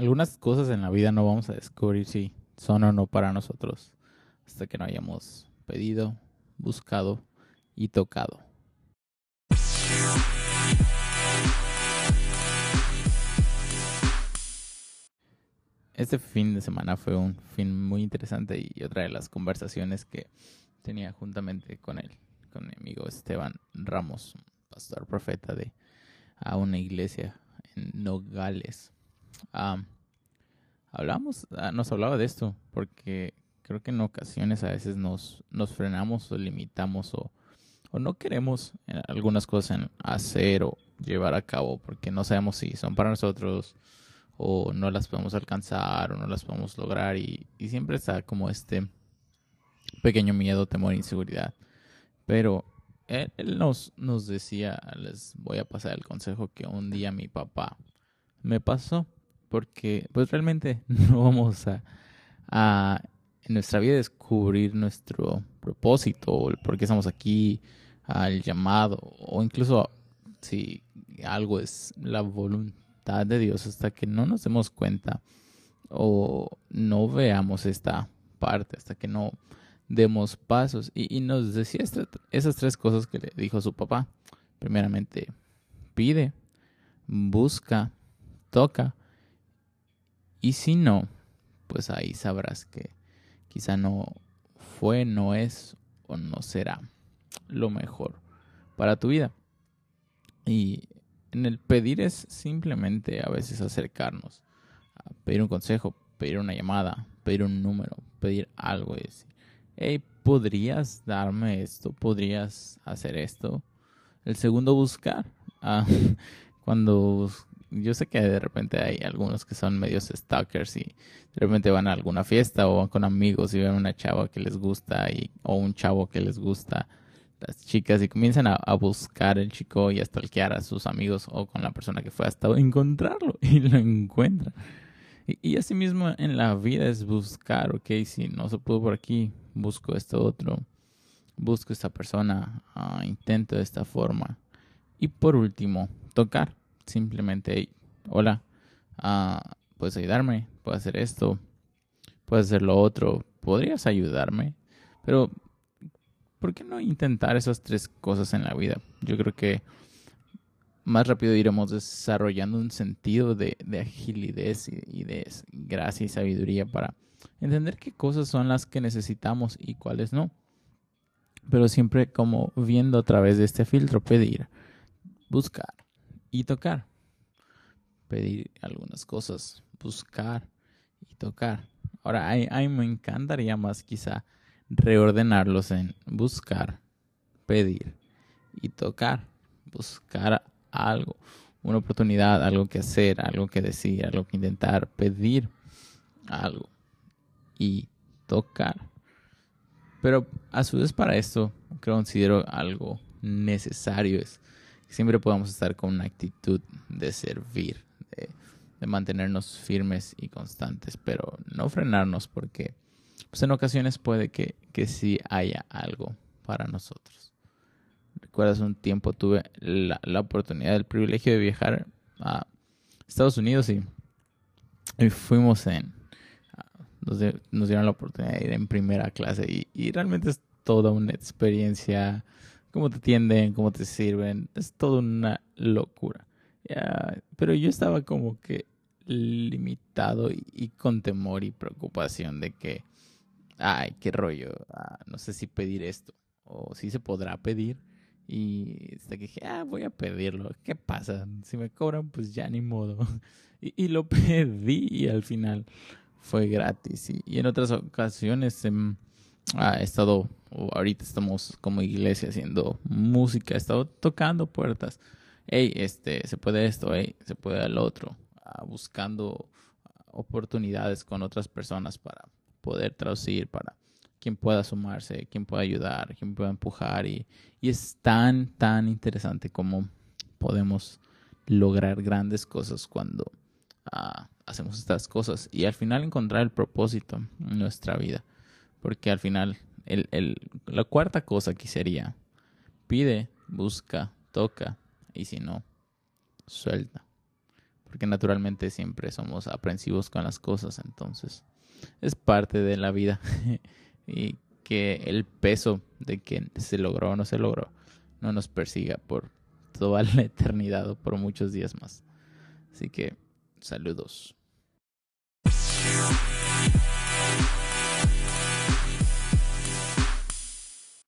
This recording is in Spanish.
algunas cosas en la vida no vamos a descubrir si son o no para nosotros hasta que no hayamos pedido, buscado y tocado. Este fin de semana fue un fin muy interesante y otra de las conversaciones que tenía juntamente con él, con mi amigo Esteban Ramos, pastor profeta de a una iglesia en Nogales. Hablamos, ah, nos hablaba de esto porque creo que en ocasiones a veces nos, nos frenamos o limitamos o, o no queremos eh, algunas cosas hacer o llevar a cabo porque no sabemos si son para nosotros o no las podemos alcanzar o no las podemos lograr y, y siempre está como este pequeño miedo, temor, inseguridad. Pero él, nos, nos decía, les voy a pasar el consejo que un día mi papá me pasó, porque pues realmente no vamos a, a en nuestra vida descubrir nuestro propósito, el por qué estamos aquí, al llamado, o incluso si algo es la voluntad de Dios hasta que no nos demos cuenta o no veamos esta parte, hasta que no demos pasos. Y, nos decía esas tres cosas que le dijo su papá. Primeramente, pide, busca, toca. Y si no, pues ahí sabrás que quizá no fue, no es o no será lo mejor para tu vida. Y en el pedir es simplemente a veces acercarnos, pedir un consejo, pedir una llamada, pedir un número, pedir algo y decir, hey, ¿podrías darme esto? ¿Podrías hacer esto? El segundo, buscar. Ah, cuando yo sé que de repente hay algunos que son medios stalkers y de repente van a alguna fiesta o van con amigos y ven una chava que les gusta y, o un chavo que les gusta las chicas y comienzan a, buscar el chico y a stalkear a sus amigos o con la persona que fue hasta encontrarlo y lo encuentran. Y, y así mismo en la vida es buscar, ok, si no se pudo por aquí, busco esto otro, busco esta persona, uh, intento de esta forma. Y por último, tocar. Simplemente, hola, uh, puedes ayudarme, puedo hacer esto, puedes hacer lo otro, podrías ayudarme. Pero, ¿por qué no intentar esas tres cosas en la vida? Yo creo que más rápido iremos desarrollando un sentido de, de agilidad y, de gracia y sabiduría para entender qué cosas son las que necesitamos y cuáles no. Pero siempre como viendo a través de este filtro, pedir, buscar y tocar. Pedir algunas cosas, buscar y tocar. Ahora, a, mí me encantaría más quizá reordenarlos en buscar, pedir y tocar. Buscar algo, una oportunidad, algo que hacer, algo que decir, algo que intentar, pedir algo y tocar. Pero a su vez para esto considero algo necesario es siempre podamos estar con una actitud de servir, de, mantenernos firmes y constantes, pero no frenarnos porque pues en ocasiones puede que, que sí haya algo para nosotros. Recuerdas un tiempo tuve la, la oportunidad, el privilegio de viajar a Estados Unidos y, y fuimos en, nos, dieron la oportunidad de ir en primera clase y, realmente es toda una experiencia, cómo te atienden, cómo te sirven, es toda una locura. pero yo estaba como que limitado y, con temor y preocupación de que, ay, qué rollo, ah, no sé si pedir esto o si se podrá pedir. Y hasta que dije, ah, voy a pedirlo. ¿Qué pasa? Si me cobran, pues ya ni modo. Y, y lo pedí y al final fue gratis. Y, en otras ocasiones em, he estado, ahorita estamos como iglesia haciendo música, he estado tocando puertas. Hey, este, se puede esto, hey, se puede el otro. Ah, buscando oportunidades con otras personas para poder traducir, para quien pueda sumarse, quien pueda ayudar, quien pueda empujar. Y, y es tan, tan interesante como podemos lograr grandes cosas cuando hacemos estas cosas y al final encontrar el propósito en nuestra vida. Porque al final, el, el, la cuarta cosa que sería, pide, busca, toca, y si no, suelta. Porque naturalmente siempre somos aprensivos con las cosas, entonces es parte de la vida. y que el peso de que se logró o no se logró no nos persiga por toda la eternidad o por muchos días más. Así que, saludos.